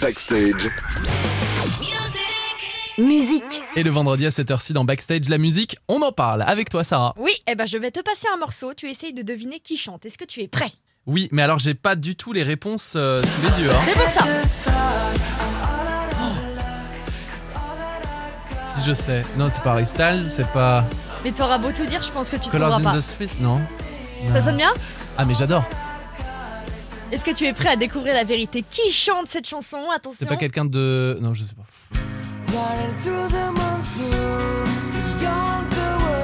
Backstage. Musique. Et le vendredi à cette heure-ci dans Backstage, la musique, on en parle. Avec toi, Sarah. Oui, eh ben je vais te passer un morceau, tu essayes de deviner qui chante. Est-ce que tu es prêt? Oui, mais alors j'ai pas du tout les réponses euh, sous les yeux. hein. C'est pour ça. Si je sais. Non, c'est pas Harry Styles, c'est pas Mais t'auras beau tout dire, je pense que tu Colors trouveras in pas. the Street, non Ça sonne bien? Ah, mais j'adore. Est-ce que tu es prêt à découvrir la vérité Qui chante cette chanson Attention. C'est pas quelqu'un de. Non, je sais pas.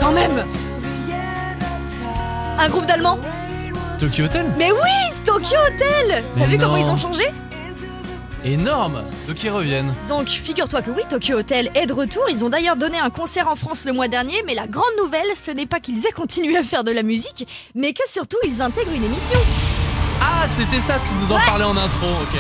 Quand même Un groupe d'Allemands Tokyo Hotel Mais oui Tokyo Hotel T'as vu comment ils ont changé Énorme Donc ils reviennent. Donc figure-toi que oui, Tokyo Hotel est de retour. Ils ont d'ailleurs donné un concert en France le mois dernier, mais la grande nouvelle, ce n'est pas qu'ils aient continué à faire de la musique, mais que surtout ils intègrent une émission. Ah, c'était ça, tu nous en parlais en intro, ok.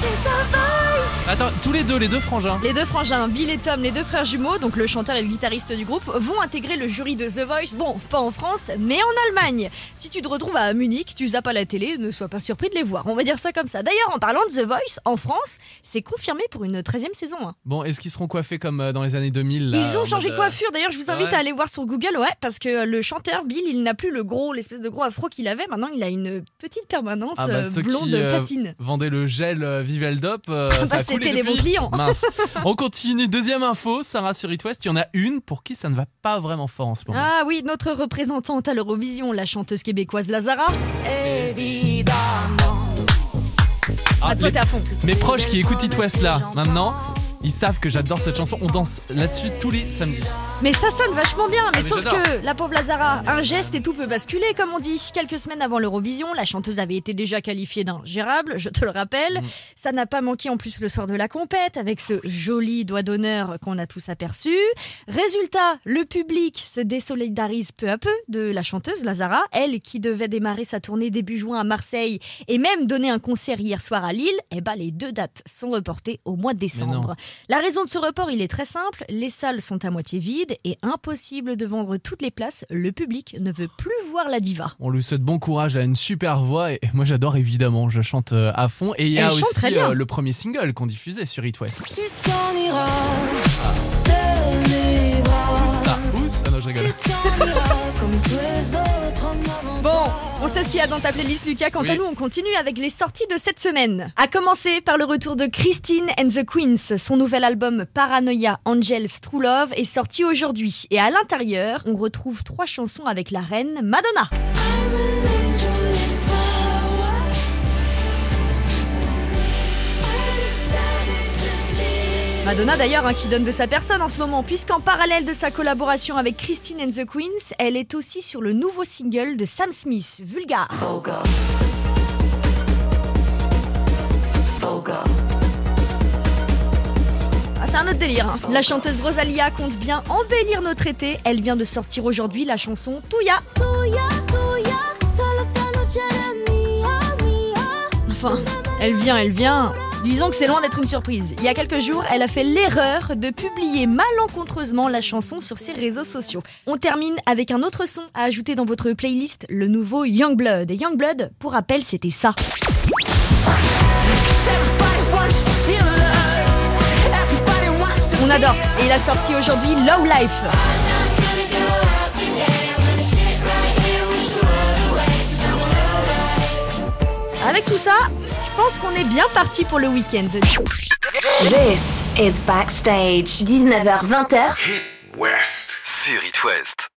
C'est Attends, tous les deux, les deux frangins. Les deux frangins, Bill et Tom, les deux frères jumeaux, donc le chanteur et le guitariste du groupe, vont intégrer le jury de The Voice. Bon, pas en France, mais en Allemagne. Si tu te retrouves à Munich, tu zappes à la télé, ne sois pas surpris de les voir. On va dire ça comme ça. D'ailleurs, en parlant de The Voice, en France, c'est confirmé pour une 13 e saison. hein. Bon, est-ce qu'ils seront coiffés comme euh, dans les années 2000 là, Ils en ont changé de mode, euh, coiffure. D'ailleurs, je vous invite ouais à aller voir sur Google, ouais, parce que le chanteur Bill, il n'a plus le gros, l'espèce de gros afro qu'il avait. Maintenant, il a une petite permanence Ah bah, euh, ceux blonde qui, euh, platine. vendaient le gel euh, Viveldop. euh, Ah bah, coulé c'était des bons clients. Mince. On continue. Deuxième info, Sarah sur It West. Il y en a une pour qui ça ne va pas vraiment fort en ce moment. Ah oui, notre représentante à l'Eurovision, la chanteuse québécoise Lazara. Ah, Ah, toi, les- t'es à fond. mes proches qui écoutent It West là, maintenant, ils savent que j'adore cette chanson. On danse là-dessus tous les samedis. Mais ça sonne vachement bien, mais, Ah, mais sauf que la pauvre Lazara, un geste et tout peut basculer, comme on dit. Quelques semaines avant l'Eurovision, la chanteuse avait été déjà qualifiée d'ingérable, je te le rappelle. Mm. Ça n'a pas manqué en plus le soir de la compète, avec ce joli doigt d'honneur qu'on a tous aperçu. Résultat, le public se désolidarise peu à peu de la chanteuse Lazara, elle qui devait démarrer sa tournée début juin à Marseille et même donner un concert hier soir à Lille. Eh ben, les deux dates sont reportées au mois de décembre. La raison de ce report, il est très simple. Les salles sont à moitié vides et impossible de vendre toutes les places. Le public ne veut plus voir la diva. On lui souhaite bon courage, elle a une super voix et moi j'adore évidemment, je chante euh, à fond. Et il y a aussi euh, le premier single qu'on diffusait sur It West. Tu t'en iras on sait ce qu'il y a dans ta playlist, Lucas. Quant à nous, on continue avec les sorties de cette semaine. À commencer par le retour de Christine and the Queens. Son nouvel album Paranoia Angels True Love est sorti aujourd'hui. Et à l'intérieur, on retrouve trois chansons avec la reine Madonna. Madonna d'ailleurs hein, qui donne de sa personne en ce moment, puisqu'en parallèle de sa collaboration avec Christine and the Queens, elle est aussi sur le nouveau single de Sam Smith, Vulgar. Ah, c'est un autre délire. hein. La chanteuse Rosalia compte bien embellir notre été. Elle vient de sortir aujourd'hui la chanson Touya. Enfin, elle vient, elle vient. Disons que c'est loin d'être une surprise. Il y a quelques jours, elle a fait l'erreur de publier malencontreusement la chanson sur ses réseaux sociaux. On termine avec un autre son à ajouter dans votre playlist, le nouveau Youngblood. Et Youngblood, pour rappel, c'était ça. On adore. Et il a sorti aujourd'hui Low Life. Avec tout ça, pense qu'on est bien parti pour le week-end. This is Backstage. 19h-20h. West. Sur It West.